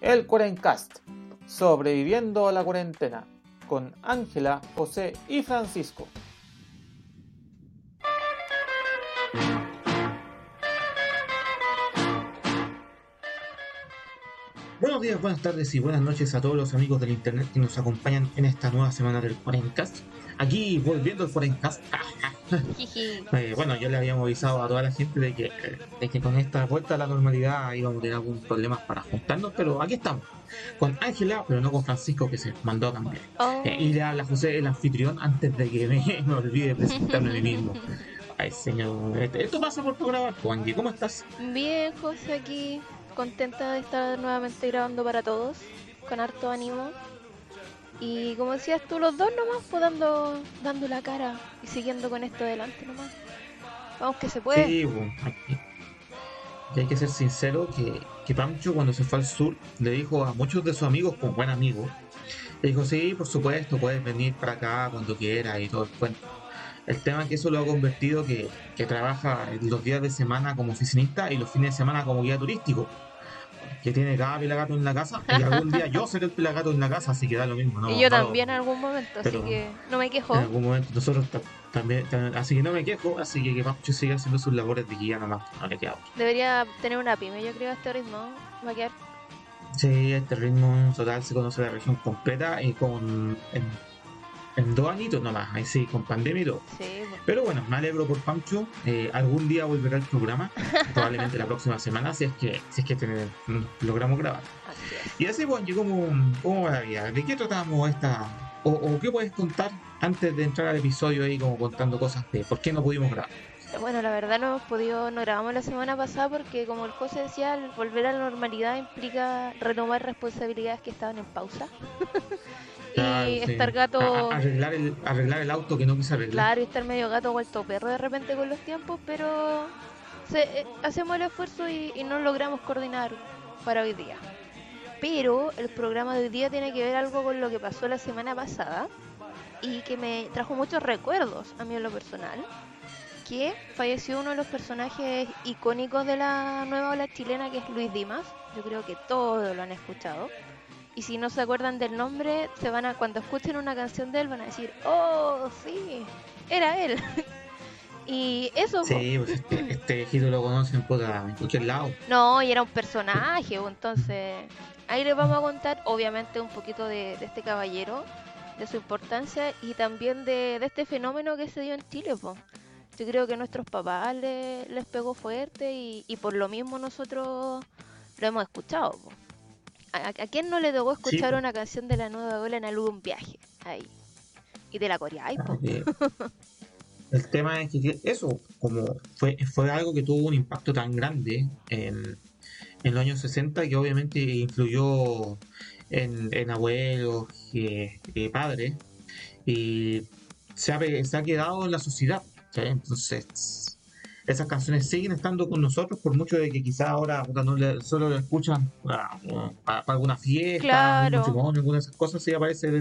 el Cuarencast, sobreviviendo a la cuarentena, con Ángela, José y Francisco. Buenos días, buenas tardes y buenas noches a todos los amigos del internet que nos acompañan en esta nueva semana del Forencast. Aquí volviendo al Forencast. eh, bueno, yo le habíamos avisado a toda la gente de que, de que con esta vuelta a la normalidad íbamos a tener algunos problemas para juntarnos, pero aquí estamos. Con Ángela, pero no con Francisco que se mandó a cambiar. Oh. Eh, y le habla José, el anfitrión, antes de que me, me olvide presentarme a mí mismo. Ay, señor. Este- Esto pasa por grabar, Angie. ¿Cómo estás? Bien, José, aquí contenta de estar nuevamente grabando para todos, con harto ánimo. Y como decías tú, los dos nomás, pues dando, dando la cara y siguiendo con esto adelante nomás. Vamos que se puede. Sí, y hay que ser sincero que, que Pancho cuando se fue al sur le dijo a muchos de sus amigos, como buen amigo, le dijo, sí, por supuesto, puedes venir para acá cuando quieras y todo el cuento. El tema es que eso lo ha convertido que, que trabaja los días de semana como oficinista y los fines de semana como guía turístico. Que tiene cada pelagato en la casa y algún día yo seré el pelagato en la casa, así que da lo mismo. ¿no? y yo también en algún momento, así que no me quejo. en algún momento nosotros ta- también, así que no me quejo, así que que Pancho siga haciendo sus labores de guía nomás, no le queda. Debería tener una pyme, yo creo, a este ritmo. Va a quedar. Sí, este ritmo total se conoce la región completa y con en, en dos añitos nomás, ahí sí, con pandemia y todo. Sí, pues. Pero bueno, me alegro por Pancho. eh, algún día volverá el programa, probablemente la próxima semana, si es que, si es que tener- mm, logramos grabar. así es. Y así, bueno, yo como, ¿cómo va la vida? ¿De qué tratamos esta? O, o qué puedes contar antes de entrar al episodio ahí como contando cosas de por qué no pudimos grabar? Bueno, la verdad no hemos podido, no grabamos la semana pasada porque como el José decía, el volver a la normalidad implica retomar responsabilidades que estaban en pausa. Claro, y sí. estar gato, A- a- arreglar, el, arreglar el auto que no quise arreglar. claro, y estar medio gato vuelto perro de repente con los tiempos, pero se- eh, hacemos el esfuerzo y, y no logramos coordinar para hoy día. Pero el programa de hoy día tiene que ver algo con lo que pasó la semana pasada y que me trajo muchos recuerdos a mí en lo personal. Que falleció uno de los personajes icónicos de la nueva ola chilena, que es Luis Dimas. Yo creo que todos lo han escuchado. Y si no se acuerdan del nombre, se van a cuando escuchen una canción de él van a decir, oh, sí, era él. y eso. Sí, pues este, este viejito lo conocen puta, en cualquier lado. No, y era un personaje, po, entonces ahí les vamos a contar obviamente un poquito de, de este caballero, de su importancia y también de, de este fenómeno que se dio en Chile. po. Yo creo que a nuestros papás le- les pegó fuerte y, y por lo mismo nosotros lo hemos escuchado. po. ¿A, a quién no le tocó escuchar una canción de la nueva ola en algún viaje? Ahí. Y de la Corea, El tema es que, eso, como fue, fue algo que tuvo un impacto tan grande en, en los años 60 que obviamente influyó en, en abuelos y, y padres y se ha, pe- se ha quedado en la sociedad. ¿sí? Entonces, esas canciones siguen estando con nosotros por mucho de que quizás ahora no le- solo lo escuchan para, alguna fiesta, Claro. un matrimonio, alguna de esas cosas, sí aparece el,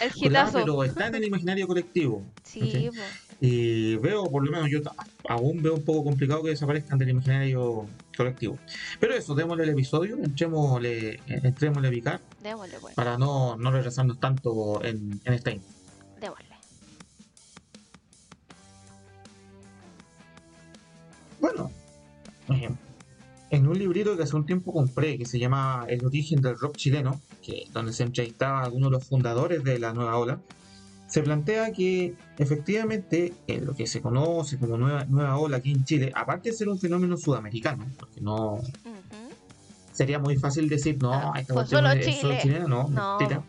El hitazo. pero está en el imaginario colectivo. Sí, po. Y veo, por lo menos yo aún veo un poco complicado que desaparezcan del imaginario colectivo. Pero eso, démosle el episodio, entrémosle, entrémosle a picar démosle, pues, para no, no retrasarnos tanto en, en esta Bueno, eh, en un librito que hace un tiempo compré que se llama El origen del rock chileno, que donde se entrevistaba a algunos de los fundadores de la nueva ola, se plantea que efectivamente en lo que se conoce como nueva, nueva ola aquí en Chile, aparte de ser un fenómeno sudamericano, porque no sería muy fácil decir, no, Ah, esta cuestión solo es solo Chile. chilena, no, No. mentira.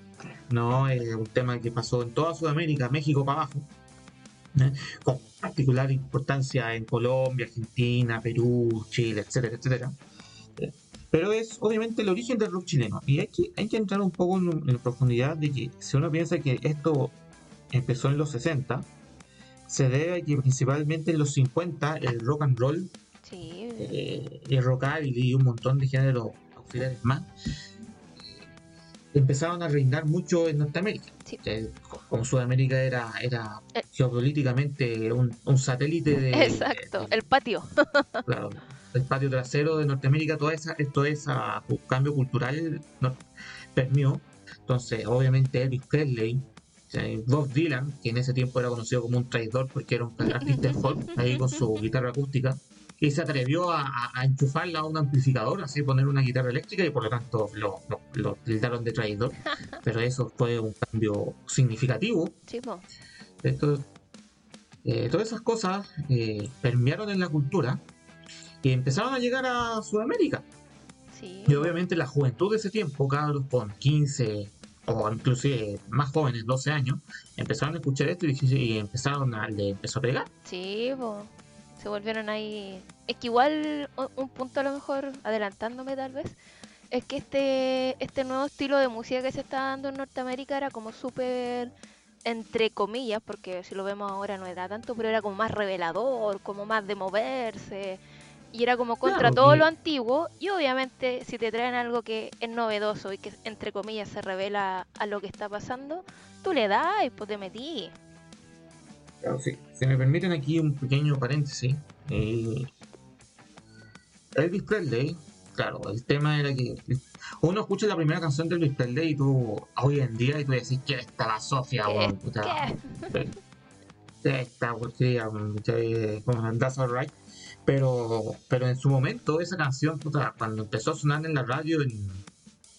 No, es un tema que pasó en toda Sudamérica, México para abajo, ¿eh? con particular importancia en Colombia, Argentina, Perú, Chile, etcétera, etcétera. Pero es obviamente el origen del rock chileno. Y hay que, hay que entrar un poco en, en profundidad de que si uno piensa que esto empezó en los 60, se debe a que principalmente en los 50 el rock and roll Sí, eh, el rockabilly y un montón de géneros auxiliares más empezaron a reinar mucho en Norteamérica. Sí. Eh, como Sudamérica era, era Eh. geopolíticamente un, un satélite de... exacto, el patio. claro, el patio trasero de Norteamérica, todo esa, todo ese cambio cultural no, permió. Entonces, obviamente Elvis Presley, eh, Bob Dylan, que en ese tiempo era conocido como un traidor porque era un artista folk, ahí con su guitarra acústica, y se atrevió a, enchufarla a un amplificador, así poner una guitarra eléctrica y por lo tanto lo, lo, tildaron de traidor. Pero eso fue un cambio significativo. Esto, eh, todas esas cosas eh, permearon en la cultura y empezaron a llegar a Sudamérica. Y obviamente la juventud de ese tiempo, cabros con 15 o inclusive más jóvenes, 12 años, empezaron a escuchar esto y, empezaron a, le empezó a pegar. Sí, se volvieron ahí. Es que igual un punto a lo mejor, adelantándome tal vez, es que este, este nuevo estilo de música que se está dando en Norteamérica era como súper, entre comillas, porque si lo vemos ahora no era tanto, pero era como más revelador, como más de moverse. Y era como contra todo lo antiguo. Y obviamente si te traen algo que es novedoso y que entre comillas se revela a lo que está pasando, tú le das y pues te metí. Claro, sí. Si me permiten aquí un pequeño paréntesis. Eh, Elvis Presley, claro, el tema era que uno escucha la primera canción de Elvis Presley y tú, hoy en día, y tú decís, ¿qué está la Sofía, ¿Qué? Puta. Esta como That's Alright. Pero, pero en su momento, esa canción, puta, cuando empezó a sonar en la radio en,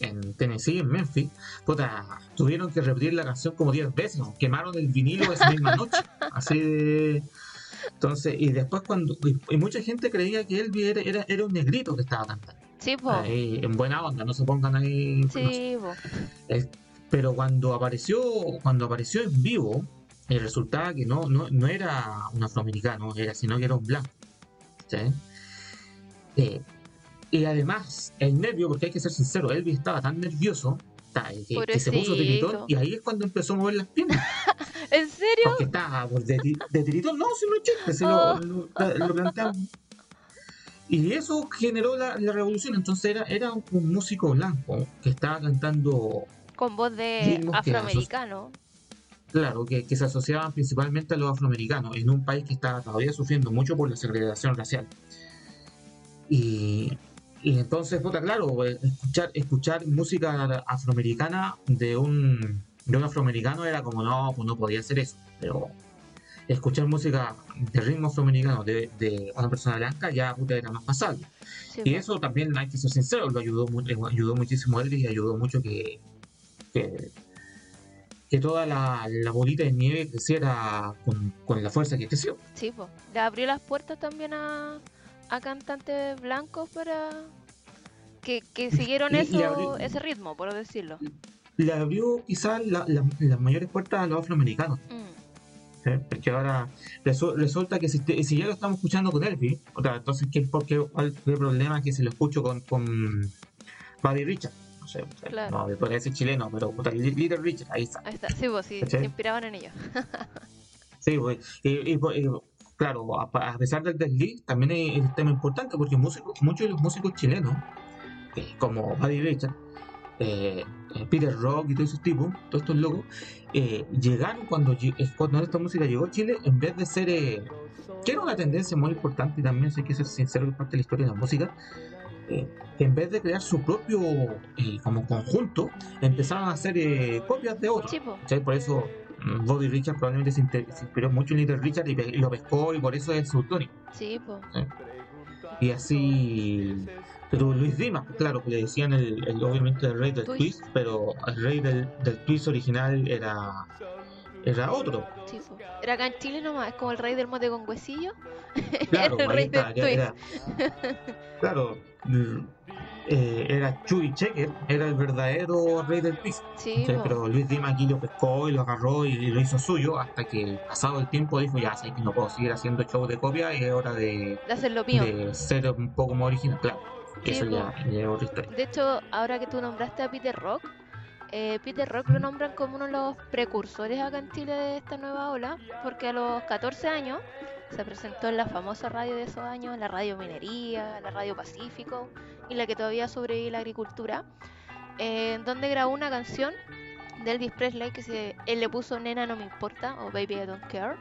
en Tennessee, en Memphis, puta, tuvieron que repetir la canción como 10 veces, quemaron el vinilo esa misma noche. Así de. Entonces, y después cuando. Y, mucha gente creía que él era, era, era, un negrito que estaba cantando. Sí, po. en buena onda, no se pongan ahí. Sí, pero cuando apareció, cuando apareció en vivo, y resultaba que no, no, no era un afroamericano, era, sino que era un blanco. ¿sí? Eh, y además, el nervio, porque hay que ser sincero, Elvis estaba tan nervioso que, se puso tiritón y ahí es cuando empezó a mover las piernas. ¿En serio? Porque estaba de, de tiritón, no, si no es chiste, se lo, oh. lo, planteamos. Y eso generó la, la, revolución. Entonces era, era un, músico blanco que estaba cantando. Con voz de afroamericano. Claro, que, que, se asociaban principalmente a los afroamericanos en un país que estaba todavía sufriendo mucho por la segregación racial. Y, y entonces, puta, claro, eh, escuchar, escuchar música afroamericana de un, de un afroamericano era como, no, pues no podía hacer eso. Pero escuchar música de ritmo afroamericano de, de una persona blanca ya puta, era más pasable. y pues. eso también, hay que ser sincero, lo ayudó, ayudó muchísimo a Elvis y ayudó mucho que, que, toda la, la, bolita de nieve creciera con, con la fuerza que creció. Sí, pues. Le abrió las puertas también a a cantantes blancos para que, siguieron eso, ese ritmo, por decirlo. Le abrió quizás las mayores puertas a los afroamericanos. Mm. Porque ahora resulta que si, ya lo estamos escuchando con Elvis, entonces ¿qué, por qué, ¿cuál es el problema que si lo escucho con, con Buddy Richard? No sé, no, me podría decir chileno, pero Little Richard, ahí está. Ahí está, sí, vos, sí, se inspiraban en ellos. sí, pues, y, y, claro, a, pesar del desliz, también es un tema importante porque muchos de los músicos chilenos, eh, como Buddy Richard, eh, eh, Peter Rock y todos esos tipos, todos estos locos, llegaron cuando, cuando esta música llegó a Chile, en vez de ser, que era una tendencia muy importante y también, si hay que ser sincero, es parte de la historia de la música, en vez de crear su propio como conjunto, empezaron a hacer copias de otros. Por eso Bobby Richard probablemente se, inspiró mucho en Little Richard y, lo pescó y por eso es su Tony. Sí, pues. Y así. Pero Luis Dimas, pues, claro, que le decían el, obviamente el rey del twist. pero el rey del, del twist original era era otro. Sí, era acá en Chile nomás, es como el rey del mote con huesillo. Claro, el rey del twist. claro, eh, era Chuy Checker, era el verdadero rey del twist. Sí, pero Luis Dima aquí lo pescó y lo agarró y, lo hizo suyo hasta que pasado el tiempo dijo ya sé que no puedo seguir haciendo show de copia y es hora de, de mío. De ser un poco más original, claro. eso ya, es otra historia. De hecho, ahora que tú nombraste a Peter Rock, eh, Peter Rock lo nombran como uno de los precursores acá en Chile de esta nueva ola, porque a los 14 años se presentó en la famosa radio de esos años, la radio Minería, la radio Pacífico y la que todavía sobrevive la agricultura, eh, donde grabó una canción de Elvis Presley que se, él le puso Nena no me importa o Baby I don't care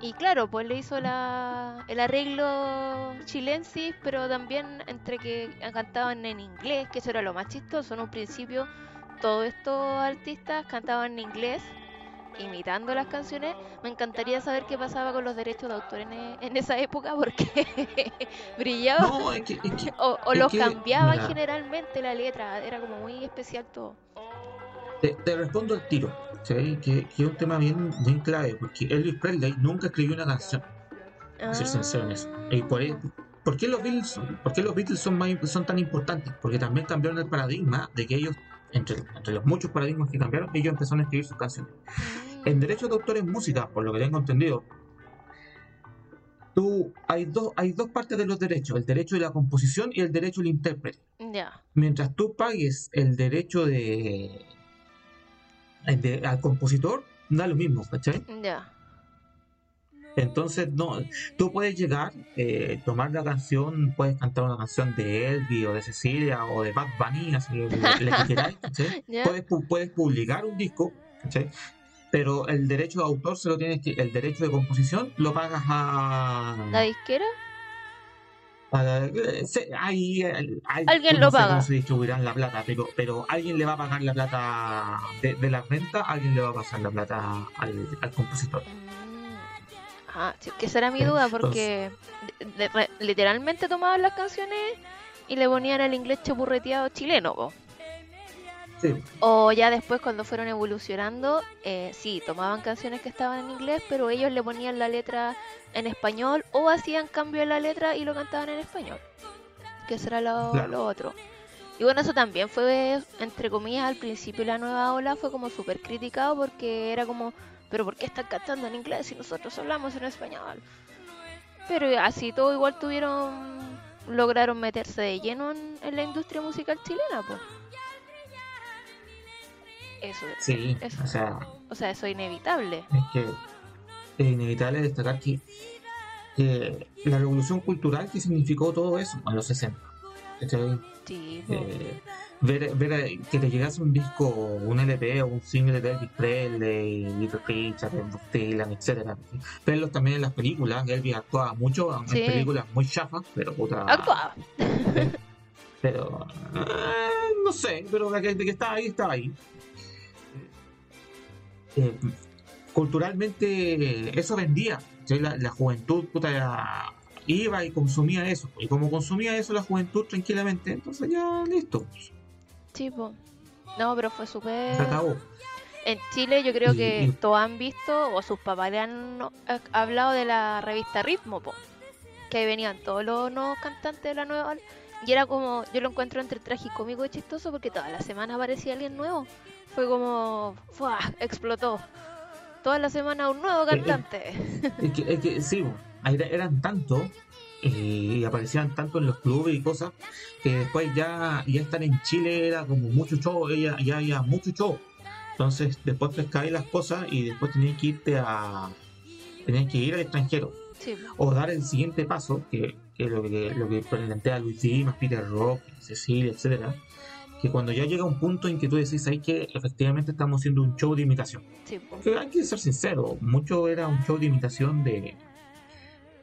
Y claro, pues le hizo la, el arreglo chilensis, pero también entre que cantaban en inglés, que eso era lo más chistoso. En un principio, todos estos artistas cantaban en inglés, imitando las canciones. Me encantaría saber qué pasaba con los derechos de autor en, e- en esa época, porque brillaba. No, es que, es que- O, los que, cambiaban mira. generalmente la letra, era como muy especial todo. te, te respondo al tiro, ¿sí? que, es un tema bien, bien clave, porque Elvis Presley nunca escribió una canción, a ser sincero en eso. Y por, e- ¿por qué los Beatles, son- por qué los Beatles son, más, son tan importantes? Porque también cambiaron el paradigma de que ellos, entre, entre los muchos paradigmas que cambiaron, ellos empezaron a escribir sus canciones. En derechos de autor en música, por lo que tengo entendido, tú, hay, dos, hay dos partes de los derechos, el derecho de la composición y el derecho del intérprete. Mientras tú pagues el derecho de, de- al compositor, da lo mismo, ¿cachai? ya. Entonces, no, tú puedes llegar, eh, tomar la canción, puedes cantar una canción de Elvis o de Cecilia o de Bad Bunny, así le que queráis, ¿cachai? Ya. Puedes, pu- puedes publicar un disco. Pero el derecho de autor se lo tienes que, el derecho de composición lo pagas a, ¿La disquera? la- se- hay- hay- Alguien no lo sé paga. cómo se distribuirán la plata, pero, pero alguien le va a pagar la plata de, de la renta, alguien le va a pasar la plata al, al compositor. Mm. Ah, sí, que esa era mi duda, porque de- de- re- literalmente tomaban las canciones y le ponían el inglés chapurreteado chileno, po. Sí, O ya después cuando fueron evolucionando, eh, sí, tomaban canciones que estaban en inglés, pero ellos le ponían la letra en español o hacían cambio en la letra y lo cantaban en español. Que lo, Claro. lo otro. Y bueno, eso también fue, entre comillas, al principio la nueva ola fue como súper criticado porque era como, pero ¿por qué están cantando en inglés si nosotros hablamos en español? Pero así todo igual tuvieron, lograron meterse de lleno en, en la industria musical chilena, pues. Eso, sí, Eso. o sea, o sea, eso es inevitable. es que es inevitable destacar que, que la revolución cultural que significó todo eso en los 60. Eh, ver, ver eh, que te llegase un disco, un LP o un single de Elvis Presley, Little Richard, Dylan, etc. Verlos también en las películas, Elvis actuaba mucho en Sí. películas muy chafas, pero puta. Actuaba. Pero eh, no sé, pero de que, que estaba ahí, estaba ahí. Culturalmente eso vendía. ¿sí? La, la juventud puta, era- iba y consumía eso. Y como consumía eso la juventud tranquilamente, entonces ya listo, Sí, po. No, pero fue súper... se acabó. En Chile yo creo Y- que y- todos han visto, o sus papás le han ha- hablado de la revista Ritmo, po. Que ahí venían todos los nuevos cantantes de la nueva. Y era como, yo lo encuentro entre tragicómico y chistoso porque toda la semana aparecía alguien nuevo. Fue como, ¡fua! explotó. Toda la semana un nuevo Eh, eh. cantante. Es que, es que sí, eran tantos eh, y aparecían tanto en los clubes y cosas que después ya, ya estar en Chile era como mucho show, ya, ya había mucho show. Entonces después pescáis las cosas y después tenías que irte a. tenías que ir al extranjero Sí, o dar el siguiente paso, que, que es lo que, lo que plantea Luis Dimas, Peter Rock, Cecilia, etcétera que cuando ya llega un punto en que tú decís ahí que efectivamente estamos haciendo un show de imitación. sí. Que hay que ser sincero, mucho era un show de imitación de.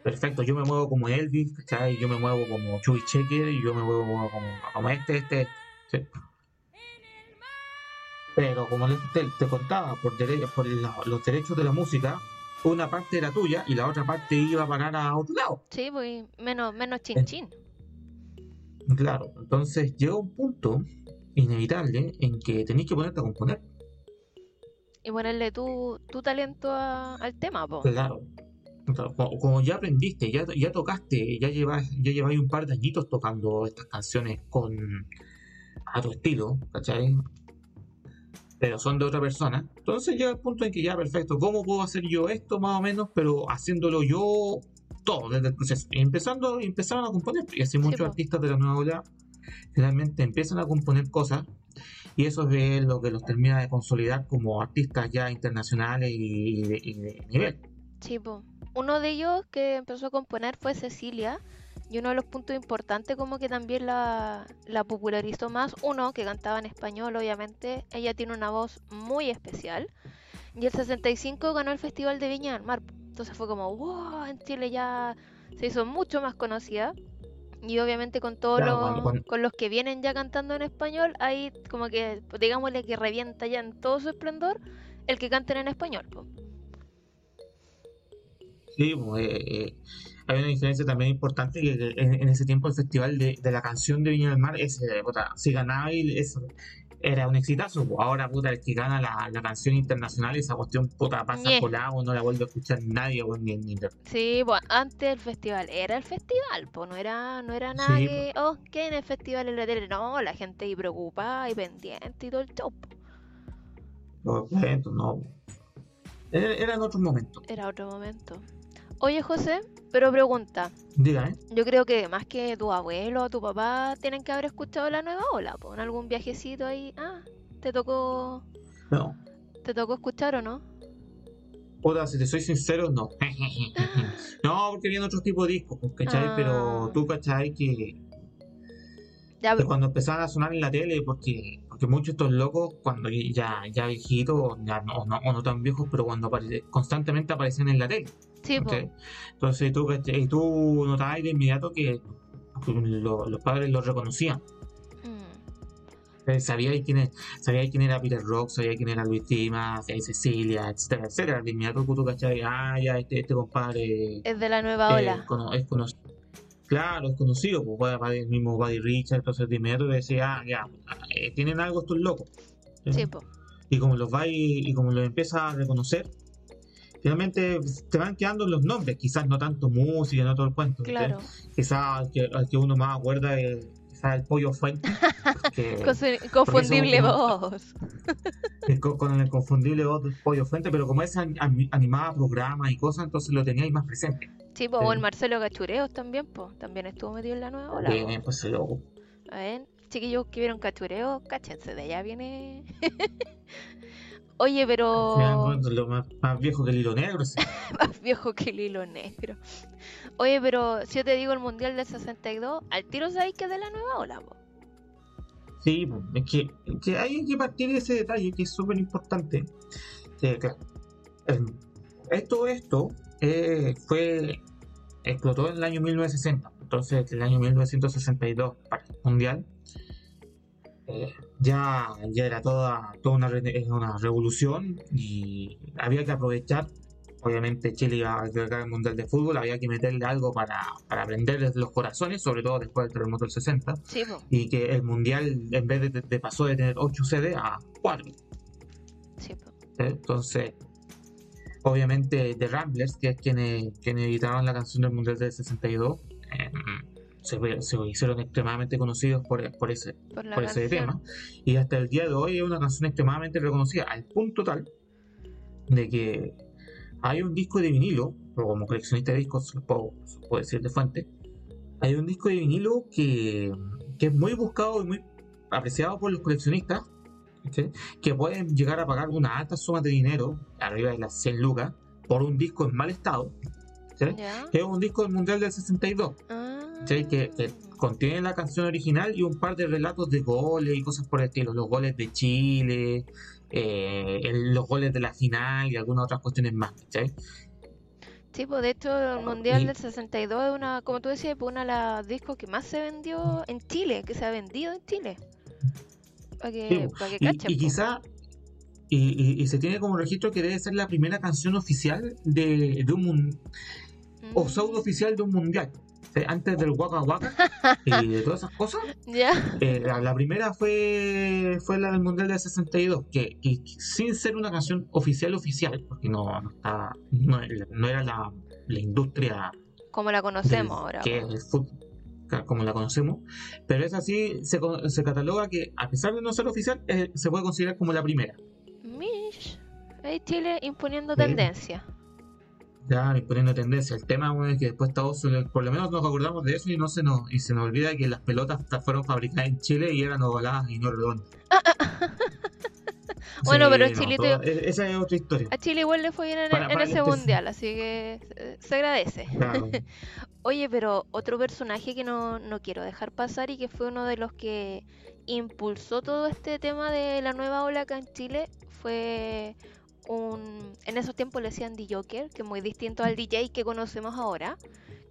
Perfecto, yo me muevo como Elvis, ¿cachai? Yo me muevo como Chubby Checker y yo me muevo como, como, este, este, sí. Pero como te, te contaba, por, dere- por los derechos de la música, una parte era tuya y la otra parte iba a parar a otro lado. Sí, pues menos, menos chin chin. Claro, entonces llega un punto inevitable en que tenéis que ponerte a componer. Y ponerle tu, tu talento a- al tema, po. Claro. Como, como ya aprendiste, ya, ya tocaste, ya llevas, ya lleváis un par de añitos tocando estas canciones con a tu estilo, ¿cachai? Pero son de otra persona. Entonces llega el punto en que ya, perfecto, ¿cómo puedo hacer yo esto más o menos? Pero haciéndolo yo todo desde el proceso. Y empezando, empezaron a componer. Y así muchos artistas de la nueva ola finalmente empiezan a componer cosas. Y eso es lo que los termina de consolidar como artistas ya internacionales y, y de- y de nivel. Sí, po. Uno de ellos que empezó a componer fue Cecilia. Y uno de los puntos importantes como que también la, la popularizó más. Uno, que cantaba en español, obviamente. Ella tiene una voz muy especial. Y el 65 ganó el Festival de Viña del Mar. Entonces fue como, wow, en Chile ya se hizo mucho más conocida. Y obviamente con todos Claro, los, con los que vienen ya cantando en español, ahí como que, digámosle que revienta ya en todo su esplendor el que canten en español. Sí, pues, eh, hay una diferencia también importante que en, en ese tiempo el festival de, de la canción de Viña del Mar, ese, puta, si ganaba y eso era un exitazo. pues. Ahora, puta, el que gana la, la canción internacional, esa cuestión, puta, pasa Ñe. colado, no la vuelve a escuchar nadie, pues, ni en internet. Sí, pues antes el festival era el festival, pues no era, no era nada Sí, que, oh, que en el festival en la tele, no, la gente ahí preocupada y pendiente y todo el show. Los eventos, no. Era, eran otros momentos. Era otro momento. Oye, José, pero pregunta, Diga, ¿eh? yo creo que más que tu abuelo o tu papá tienen que haber escuchado la nueva ola, en algún viajecito ahí, ah, te tocó, No. te tocó escuchar o no? Puta, si te soy sincero, no. no, porque vienen otros tipos de discos, pues, ¿cachai? Ah. Pero tú, ¿cachai? Que Ya, pero- cuando empezaban a sonar en la tele, porque, porque muchos de estos locos, cuando ya, ya viejitos, ya no, o no, o no tan viejos, pero cuando apare- constantemente aparecían en la tele. Sí, pues. Entonces tú, ¿cachai? y tú notabas de inmediato que lo- los padres los reconocían. mm, Eh, Sabía quién, es- sabía quién era Peter Rock, sabía quién era Luis Dimas, Cecilia, etcétera, etcétera. De inmediato tú, ¿cachai? Ah, ya, este, este compadre es de la nueva eh, ola. cono- es conocido. Claro, es conocido, pues el mismo Buddy Richard, entonces de inmediato decía, ah, ya, eh, tienen algo estos locos. ¿sí? Pues, Y como los va y, y como los empiezas a reconocer, finalmente te van quedando los nombres, quizás no tanto música, no todo el cuento. claro. Quizás al que, al que uno más acuerda es quizás el pollo fuente, porque- Confundible voz. con, el confundible voz del pollo fuente, pero como es an- an- animaba programas y cosas, entonces lo teníais más presente. Sí, pues, o el. Marcelo Cachureos también, pues, también estuvo metido en la nueva ola. Eh, pues loco. A ver, chiquillos que vieron Cachureo, cáchense, de allá viene. Oye, pero bueno, lo más, más viejo que el hilo negro. sí. más viejo que el hilo negro. Oye, pero si yo te digo el Mundial del 62, al tiro sabéis que es de la nueva ola, po. Sí, es que, es que hay que partir de ese detalle que es súper importante. Claro, em, esto, esto eh, fue explotó en el año 1960. Entonces, en el año 1962 para el mundial eh, ya, ya era toda, toda una, una revolución y había que aprovechar. Obviamente Chile iba a albergar el Mundial de Fútbol, había que meterle algo para, para prenderles los corazones, sobre todo después del terremoto del 60 Sí, y que el mundial en vez de, de- pasó de tener 8 CD a 4 Sí, po. entonces obviamente The Ramblers que es quienes, quienes editaron la canción del mundial del 62 eh, se, se hicieron extremadamente conocidos por, por ese, Por por ese tema y hasta el día de hoy es una canción extremadamente reconocida al punto tal de que hay un disco de vinilo o como coleccionista de discos lo puedo, lo puedo decir de fuente hay un disco de vinilo que, que es muy buscado y muy apreciado por los coleccionistas ¿ok? que pueden llegar a pagar una alta suma de dinero arriba de las 100 lucas por un disco en mal estado ¿sí? Que es un disco del mundial del 62 Ah. ¿Sí? que, que contiene la canción original y un par de relatos de goles y cosas por el estilo, los goles de Chile, eh, el- los goles de la final y algunas otras cuestiones más. ¿cachai? Sí, pues de hecho el Mundial Y- del 62 es una, como tú decías, pues, uno de los discos que más se vendió en Chile, que se ha vendido en Chile. Para que, Sí, que Y, cachen, y po. quizá, y, se tiene como registro que debe ser la primera canción oficial de, de un mun- o Mm, pseudo oficial de un mundial. Antes del Waka Waka y de todas esas cosas. Eh, la, la primera fue, fue la del Mundial del 62, que, que sin ser una canción oficial oficial, porque no, no, no, no era la, la industria como la conocemos del- ahora. que es el fútbol, como la conocemos, pero es así, se, se cataloga que a pesar de no ser oficial, eh, se puede considerar como la primera. Mish, ahí Chile imponiendo tendencia. Ya imponiendo tendencia. El tema bueno, es que después todos, por lo menos nos acordamos de eso y no se nos, y se nos olvida que las pelotas ta- fueron fabricadas en Chile y eran ovaladas y no redondas. Bueno, pero no, Chilito- todo- e- esa es otra historia. A Chile igual le fue bien en, Para- en para ese mundial, así que eh, se agradece. Claro. Oye, pero otro personaje que no, no quiero dejar pasar y que fue uno de los que impulsó todo este tema de la nueva ola acá en Chile fue un... En esos tiempos le decían DJ, que es muy distinto al DJ que conocemos ahora,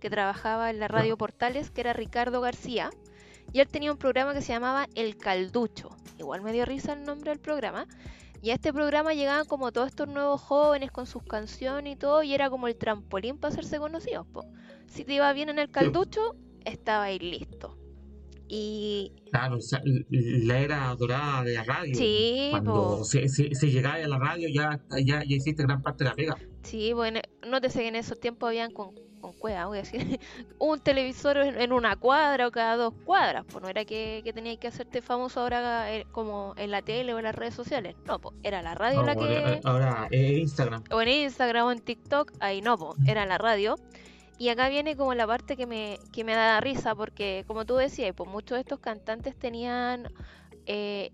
que trabajaba en la radio Portales, que era Ricardo García. Y él tenía un programa que se llamaba El Calducho. Igual me dio risa el nombre del programa. Y a este programa llegaban como todos estos nuevos jóvenes con sus canciones y todo, y era como el trampolín para hacerse conocidos. po. Si te iba bien en el calducho, estaba ahí listo. Y Claro, o sea, l- la era dorada de la radio. Sí, Cuando po. se, se, se llegaba a la radio ya, ya, ya hiciste gran parte de la pega. sí, bueno, nótese que en esos tiempos habían con, con cueva, voy a decir, un televisor en, en una cuadra o cada dos cuadras. Pues no era que, que tenías que hacerte famoso ahora eh, como en la tele o en las redes sociales. No, pues era la radio la Ahora, que... ahora, Instagram. o en Instagram o en TikTok, ahí no, po, era la radio. Y acá viene como la parte que me, que me da risa, porque como tú decías, pues muchos de estos cantantes tenían, eh,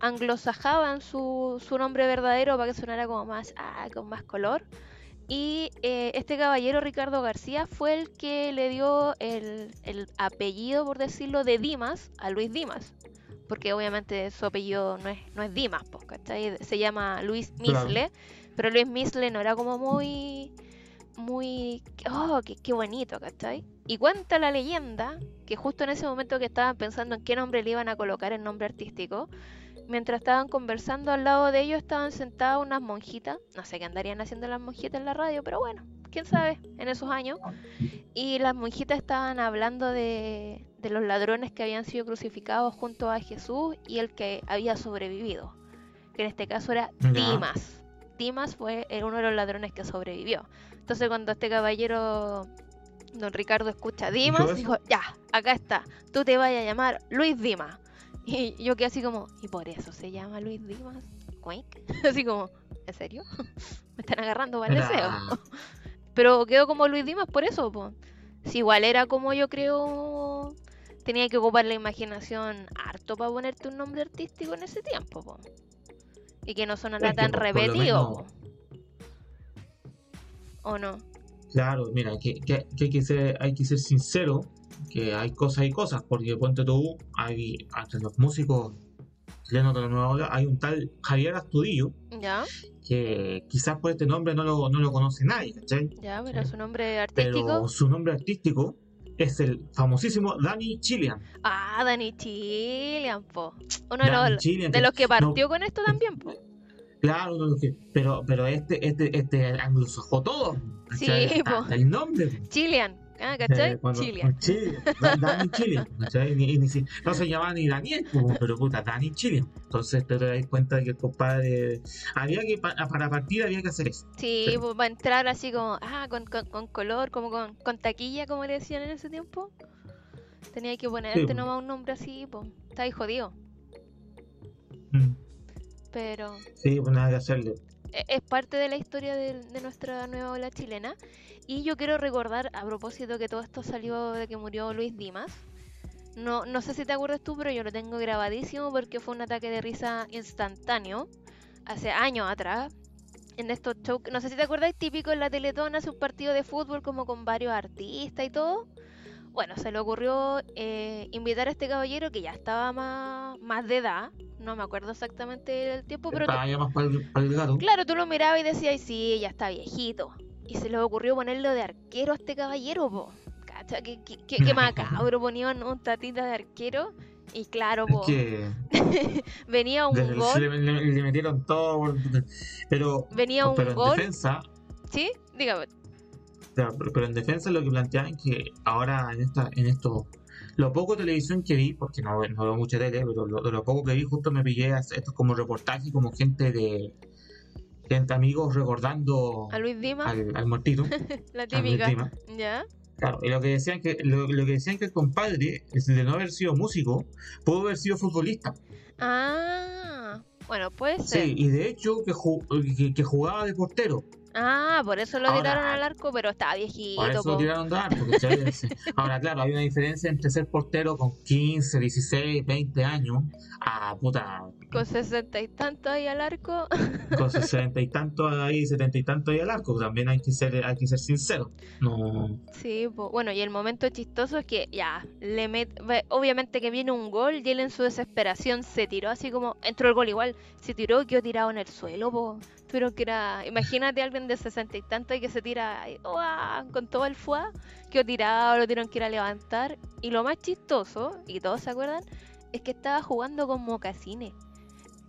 anglosajaban su, su nombre verdadero para que sonara como más, ah, con más color. Y eh, este caballero Ricardo García fue el que le dio el, el apellido, por decirlo, de Dimas a Luis Dimas. Porque obviamente su apellido no es, no es Dimas, pues, ¿cachai? Se llama Luis Claro. Misle. Pero Luis Misle no era como muy. Muy. Oh, qué, qué bonito, ¿cachai? Y cuenta la leyenda que justo en ese momento que estaban pensando en qué nombre le iban a colocar el nombre artístico, mientras estaban conversando al lado de ellos estaban sentadas unas monjitas. No sé qué andarían haciendo las monjitas en la radio, pero bueno, quién sabe, en esos años. Y las monjitas estaban hablando de, de los ladrones que habían sido crucificados junto a Jesús y el que había sobrevivido. Que en este caso era. Dimas. Dimas fue uno de los ladrones que sobrevivió. Entonces cuando este caballero, don Ricardo, escucha Dimas, dijo, ya, acá está, tú te vas a llamar Luis Dimas. Y yo quedé así como, ¿y por eso se llama Luis Dimas? Cuink. Así como, ¿en serio? Me están agarrando para el deseo. Pero quedó como Luis Dimas por eso, po. Si igual era como yo creo, tenía que ocupar la imaginación harto para ponerte un nombre artístico en ese tiempo, po. Y que no sonara Es tan repetido. ¿O no? Claro, mira, que, que- que hay, que ser, hay que ser sincero, que hay cosas y cosas, porque ponte tú, hay, entre los músicos chilenos de la nueva ola, hay un tal Javier Astudillo, Ya, que quizás por este nombre no lo, no lo conoce nadie, ¿cachai? ya, pero su nombre artístico. Pero su nombre artístico es el famosísimo Danny Chilean. Ah, Danny Chilean, po. Uno de Danny los, de que- los que no, partió con esto también, po. Claro, pero, pero este, este, este anglosajó todo. Sí. Hasta el nombre. Chilean, ah, ¿cachai? Chilean. Chile, Da- Dani Chile, ¿cachai? Ni- ni si- no se llamaba ni Daniel, pero puta, Dani Chile. Entonces te das cuenta de que el compadre. Había que, pa- para partir, había que hacer eso. Sí, Sí. pues va a entrar así como, ah, con, con, con color, como con, con taquilla, como le decían en ese tiempo. Tenía que ponerte po. nomás un nombre así, pues. Está ahí jodido. Mm. Pero Sí, pues nada que hacerle. e- es parte de la historia de, de nuestra nueva ola chilena. Y yo quiero recordar, a propósito que todo esto salió de que murió Luis Dimas. No, no sé si te acuerdas tú, pero yo lo tengo grabadísimo porque fue un ataque de risa instantáneo. Hace años atrás. En estos shows, no sé si te acuerdas, típico en la Teletón hace un partido de fútbol como con varios artistas y todo. Bueno, se le ocurrió eh, invitar a este caballero que ya estaba más, más de edad. No me acuerdo exactamente el tiempo, pero tú- Estaba ya más para el, para el gato. Claro, tú lo mirabas y decías, "Ay, sí, ya está viejito. Y se les ocurrió ponerlo de arquero a este caballero, po. Cacha, qué, qué, qué, qué macabro, ponían un tatita de arquero. Y claro, po, que venía un gol, le, le- le metieron todo. Pero, venía un pero en gol, defensa, ¿sí? Dígame. Claro, pero, en defensa lo que planteaban que ahora en esta, en esto, lo poco de televisión que vi, porque no, no veo mucha tele, pero lo, de lo poco que vi justo me pillé a esto como reportaje, como gente de gente amigos recordando A Luis Dimas, al, al muertito, la típica. ¿Ya? Claro, y lo que decían que lo, lo que decían que el compadre, de no haber sido músico, pudo haber sido futbolista. Ah, bueno, puede ser. Sí, y de hecho que, ju- que, que jugaba de portero. Ah, por eso lo Ahora- tiraron al arco, pero estaba viejito, Por eso lo tiraron de arco. Ahora, claro, hay una diferencia entre ser portero con 15, 16, 20 años a puta Con sesenta y tantos ahí al arco. con 60 y tantos ahí, 70 y tantos ahí al arco. También hay que ser, hay que ser sincero. No, Sí, po. bueno, y el momento chistoso es que ya, le met... obviamente que viene un gol y él en su desesperación se tiró así como, entró el gol igual, se tiró y quedó tirado en el suelo, po. Pero que era, imagínate a alguien de sesenta y tanto y que se tira ¡uah! con todo el fuá, que tirado, lo tuvieron que ir a levantar. Y lo más chistoso, y todos se acuerdan, es que estaba jugando con mocasines.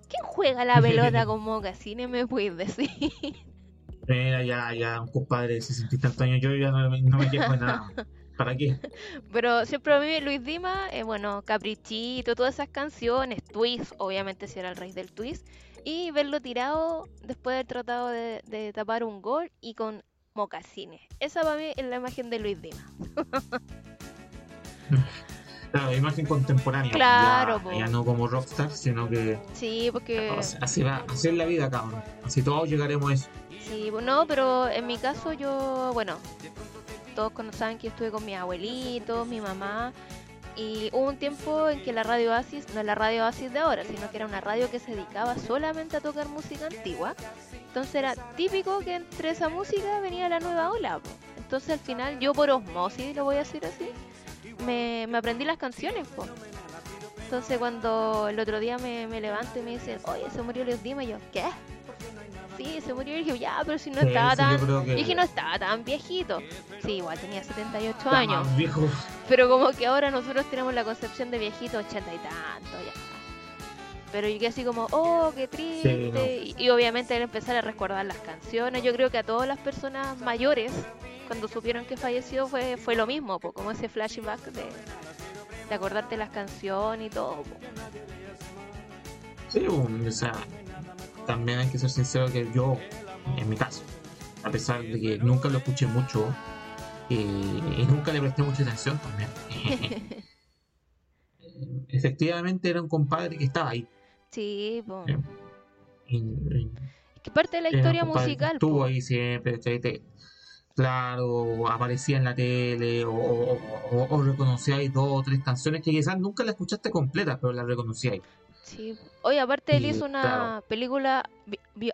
¿Quién juega la pelota con mocasines? ¿Me puedes decir? Mira, ya, ya, un compadre de 60 y tantos años, yo ya no, no me quejo de nada. ¿Para qué? Pero siempre a mí Luis Dima, eh, bueno, Caprichito, todas esas canciones, Twist, obviamente si era el rey del Twist, y verlo tirado después de haber tratado de, tapar un gol y con mocasines. Esa para mí es la imagen de Luis Dima. Claro, imagen contemporánea. Claro, ya, ya, no como rockstar, sino que. Sí, porque. Así va, así es la vida, cabrón. Así todos llegaremos a eso. Sí, no, pero en mi caso yo, bueno, todos saben que yo estuve con mis abuelitos, mi mamá, y hubo un tiempo en que la radio Oasis, no es la radio Oasis de ahora, sino que era una radio que se dedicaba solamente a tocar música antigua. Entonces era típico que entre esa música venía la nueva ola. Entonces al final yo por osmosis, lo voy a decir así, me, aprendí las canciones. Po. Entonces cuando el otro día me, me levanto y me dicen, oye, se murió Luis Dima, y yo, ¿qué? Sí, se murió. Y dije, ya, pero si no estaba tan. Dije, no estaba tan viejito. Sí, igual tenía 78 años. Pero como que ahora nosotros tenemos la concepción de viejito, 80 y tanto, ya. Pero quedé así como, oh, qué triste. y, obviamente al empezar a recordar las canciones, yo creo que a todas las personas mayores, cuando supieron que falleció, fue, fue lo mismo, como ese flashback de, de acordarte las canciones y todo. Sí, o sea, también hay que ser sincero que yo, en mi caso, a pesar de que nunca lo escuché mucho eh, y nunca le presté mucha atención también, efectivamente era un compadre que estaba ahí. Sí, pues. que parte de la historia musical. Estuvo ahí siempre, claro, aparecía en la tele o, o, reconocía ahí dos o tres canciones que quizás nunca la escuchaste completa, pero la reconocía ahí. Sí. Oye, aparte él hizo una película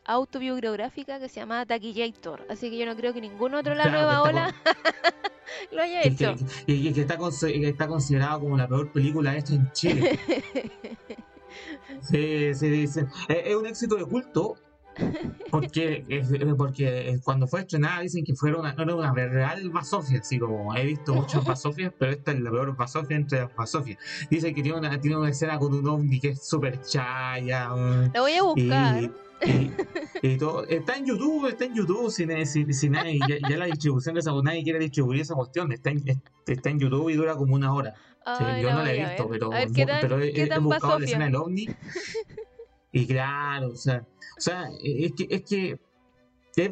autobiográfica que se llama Taquillator, así que yo no creo que ningún otro la nueva ola lo haya hecho. y que, está, está considerado como la peor película hecha en Chile. sí, sí, dice. Es, un éxito de culto, porque, porque cuando fue estrenada dicen que fue una, era una real basofia, así como he visto muchas basofias, pero esta es la peor basofia entre las basofias. Dicen que tiene una, tiene una escena con un ovni que es súper chaya. La voy a buscar. Y, todo, está en YouTube, está en YouTube, si, nadie, ya, la distribución de esa, nadie quiere distribuir esa cuestión, está en, está en YouTube y dura como una hora. yo no la he visto, pero, pero he, he buscado la escena del ovni. Y claro, o sea, o sea, es que, es que es,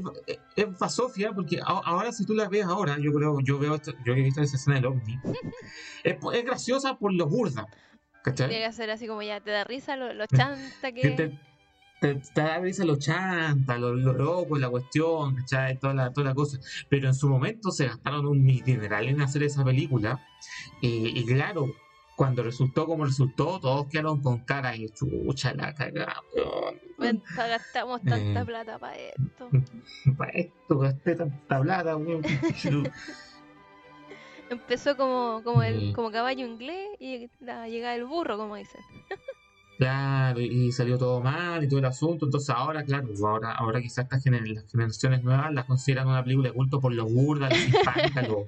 es basofia porque ahora si tú la ves ahora, yo creo, yo veo yo he visto esa escena del ovni, es, es graciosa por lo burda. ¿Cachai? Llega a ser así como ya te da risa lo, lo chanta que... Te, te, da risa lo chanta, lo, lo, loco, la cuestión, ¿cachai? Toda la, toda la cosa. Pero en su momento se gastaron un dineral en hacer esa película. Eh, y claro, cuando resultó como resultó, todos quedaron con cara y chucha la cagada, Gastamos tanta eh, plata para esto. Para esto gasté tanta plata, weón. Empezó como, como el como caballo inglés y la llegada del burro, como dicen. Claro, y salió todo mal y todo el asunto. Entonces ahora, claro, ahora, ahora quizás estas las generaciones nuevas las consideran una película de culto por los burdas, los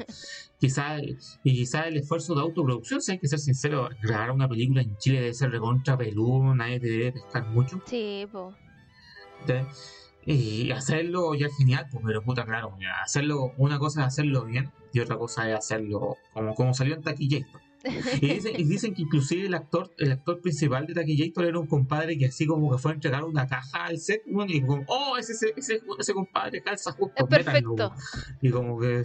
quizás, y quizás el esfuerzo de autoproducción, si hay que ser sincero, grabar una película en Chile debe ser recontra peludo, nadie te debe pescar mucho. Sí, pues. Y hacerlo ya es genial, pues, pero puta, claro, hacerlo, una cosa es hacerlo bien y otra cosa es hacerlo como, como salió en taquilla y dicen, que inclusive el actor, el actor principal de Taquillator era un compadre que así como que fue a entregar una caja al set, y como, oh, ese, ese, ese, compadre calza justo. Es perfecto. Y como que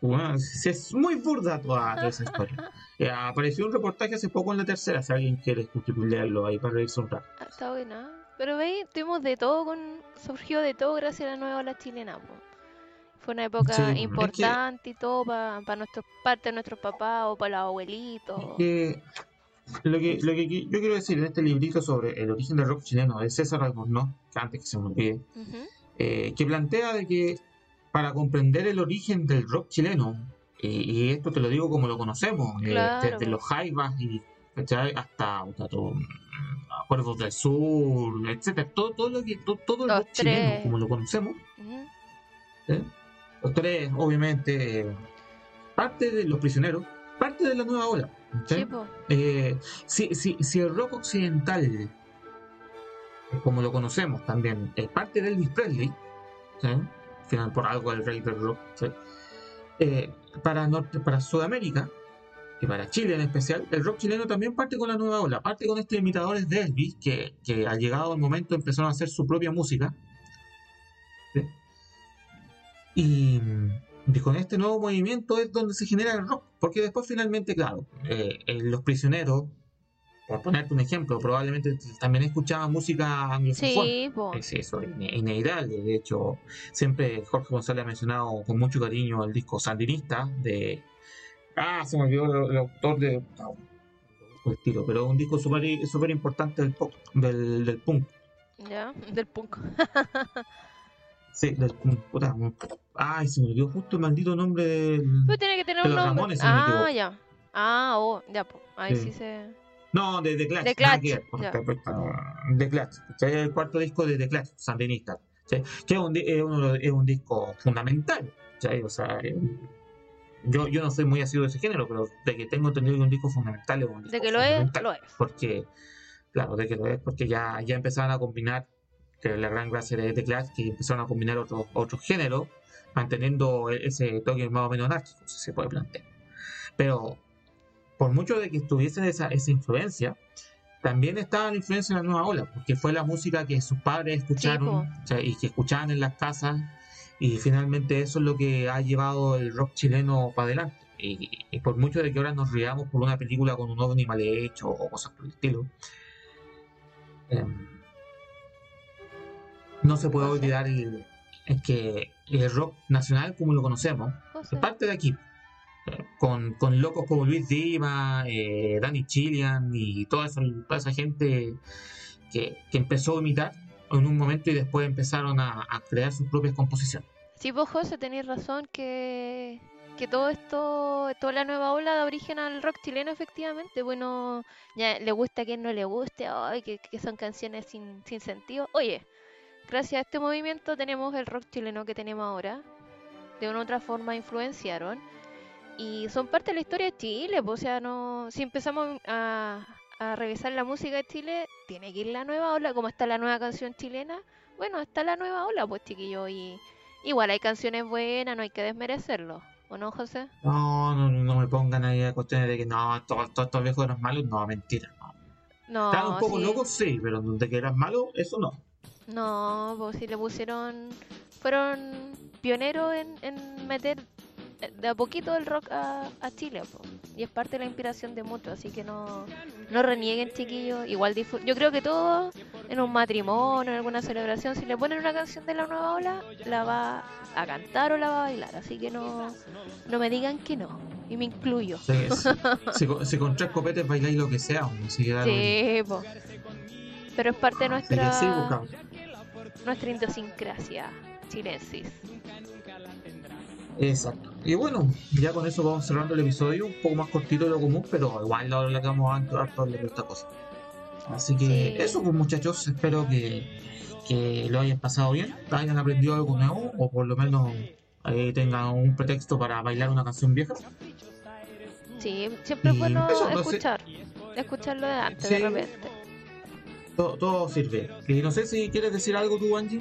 bueno, es muy burda toda, esa historia. Eh, apareció un reportaje hace poco en la tercera, si alguien quiere leerlo ahí para reírse un rato. Ah, está buena. Pero veis, tuvimos de todo, con surgió de todo gracias a la nueva ola chilena. Fue una época importante y todo para pa nuestros parte de nuestros papás o para los abuelitos. lo que, lo que yo quiero decir en este librito sobre el origen del rock chileno de César Albornoz, que antes que se me olvide, eh, que plantea de que para comprender el origen del rock chileno, y, esto te lo digo como lo conocemos, eh, desde los jaivas y hasta, hasta todo, Acuerdos del Sur, etcétera, todo, todo lo que todo, todo el rock chileno como lo conocemos, Ujú. ¿eh? Los tres, obviamente, parte de los prisioneros, parte de la nueva ola. ¿sí? Eh, si, si, si el rock occidental, eh, como lo conocemos también, es parte de Elvis Presley, ¿sí? Final por algo el rey del rock, ¿sí? Eh, para, norte, para Sudamérica y para Chile en especial, el rock chileno también parte con la nueva ola, parte con estos imitadores de Elvis que, que al llegado el momento empezaron a hacer su propia música. ¿sí? Y, y con este nuevo movimiento es donde se genera el rock, porque después finalmente, claro, eh, eh, los prisioneros, por ponerte un ejemplo, probablemente también escuchaban música anglosajona. Sí. Es eso, ine- inevitable. De hecho, siempre Jorge González ha mencionado con mucho cariño el disco Sandinista de. Ah, se me olvidó el, autor de. No, el estilo, pero un disco súper súper importante del, pop, del, del punk. Ya, del punk. Sí, punk. Puta, ay, se me olvidó justo el maldito nombre del. Pero tiene que tener un los nombre. Ramones, ah, ya. Ah, oh, ya, po. Ahí Sí. sí se. No, de The Clash. The Clash, porque- The Clash. ¿cachai? El cuarto disco de The Clash, Sandinista. Que es un, es es disco fundamental. ¿cachai? O sea, eh, yo, yo no soy muy asiduo de ese género, pero de que tengo entendido que un disco fundamental es un disco De que lo es, lo es. Porque, claro, de que lo es, porque ya, ya empezaron a combinar, que la gran gracia de The Clash, que empezaron a combinar otros otros géneros, manteniendo e- ese toque más o menos anárquico, si se puede plantear. Pero, por mucho de que estuviese esa, esa influencia, también estaba la influencia de la nueva ola, porque fue la música que sus padres escucharon po. o sea, y que escuchaban en las casas, y finalmente eso es lo que ha llevado el rock chileno para adelante. Y, y por mucho de que ahora nos riamos por una película con un ovni mal hecho o cosas por el estilo, em, no se puede olvidar el, que el rock nacional como lo conocemos es parte de aquí. Eh, Con, con locos como Luis Dima, eh, Danny Chilian y toda esa, toda esa gente que, que empezó a imitar en un momento y después empezaron a, a crear sus propias composiciones. Sí, vos, José, tenéis razón que, que todo esto, toda la nueva ola da origen al rock chileno, efectivamente. Bueno, ya le gusta a quien no le guste, ay, que, que son canciones sin, sin sentido. Oye, gracias a este movimiento tenemos el rock chileno que tenemos ahora. De una u otra forma influenciaron. Y son parte de la historia de Chile, pues, o sea, no, si empezamos a, a revisar la música de Chile, tiene que ir la nueva ola, como está la nueva canción chilena, bueno, está la nueva ola, pues chiquillo, y igual hay canciones buenas, no hay que desmerecerlo, ¿o no, José? No, no, no me pongan ahí a cuestiones de que no, todos todos estos viejos eran malos. No, mentira. No. No, Estaban un poco sí. locos, sí, pero de que eran malos, eso no. No, pues si le pusieron, fueron pioneros en, en meter de a poquito el rock a, a Chile, po. y es parte de la inspiración de muchos, así que no, no renieguen, chiquillos. Igual yo creo que todos en un matrimonio, en alguna celebración, si le ponen una canción de la nueva ola, la va a cantar o la va a bailar, así que no, no me digan que no, y me incluyo. Sí, si, si con, tres copetes bailáis lo que sea. Sí, po. pero es parte de que nuestra. Nuestra idiosincrasia chilensis. Exacto. Y bueno, ya con eso vamos cerrando el episodio, un poco más cortito de lo común, pero igual lo le vamos a entrar por esta cosa. Así que Sí. eso pues muchachos, espero que, que lo hayan pasado bien, hayan aprendido algo nuevo, o por lo menos ahí tengan un pretexto para bailar una canción vieja. Sí, siempre es bueno eso, no sé. escuchar, escucharlo de antes, Sí. de repente. Todo, sirve. Y no sé si quieres decir algo tú, Angie.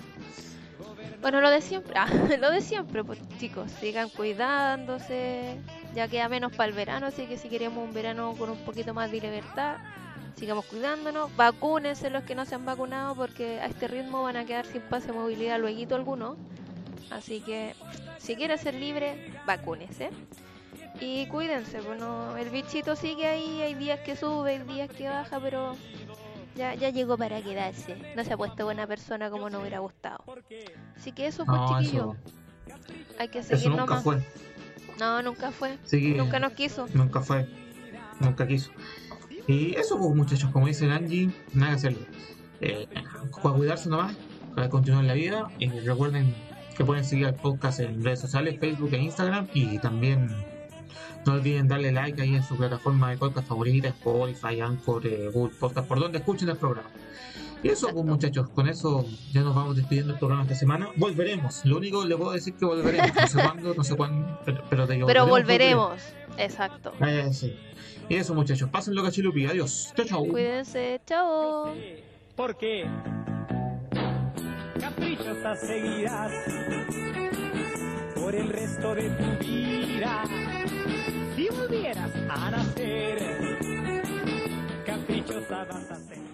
Bueno, lo de siempre, ah, lo de siempre, pues chicos, sigan cuidándose, ya queda menos para el verano, así que si queremos un verano con un poquito más de libertad, sigamos cuidándonos, vacúnense los que no se han vacunado, porque a este ritmo van a quedar sin pase de movilidad luego algunos, así que si quieren ser libre, vacúnense. Y cuídense, bueno, el bichito sigue ahí, hay días que sube, hay días que baja, pero ya, ya llegó para quedarse. No se ha puesto buena persona como nos hubiera gustado. Así que eso, pues No, chiquillo. eso, Hay que eso seguir nunca nomás. fue. No, nunca fue. Nunca nos quiso. Nunca fue. Nunca quiso. Y eso, pues, muchachos, como dice Angie, nada que hacerlo. Eh, para cuidarse nomás, para continuar la vida. Y recuerden que pueden seguir al podcast en redes sociales, Facebook e Instagram. Y también No olviden darle like ahí en su plataforma de podcast favorita, Spotify, Anchor, eh, Google Podcast, por donde escuchen el programa. Y eso, pues muchachos, con eso ya nos vamos despidiendo del programa esta semana. Volveremos. Lo único que le puedo decir que volveremos. No sé cuándo, no sé cuándo, pero, pero te digo, Pero volveremos. volveremos. Exacto. Eh, sí. Y eso, muchachos, pásenlo cachilupi. Adiós. Chao, chao. Cuídense. Chao. Porque caprichosas seguirás por el resto de tu vida. Si volvieras a nacer, caprichosa vas.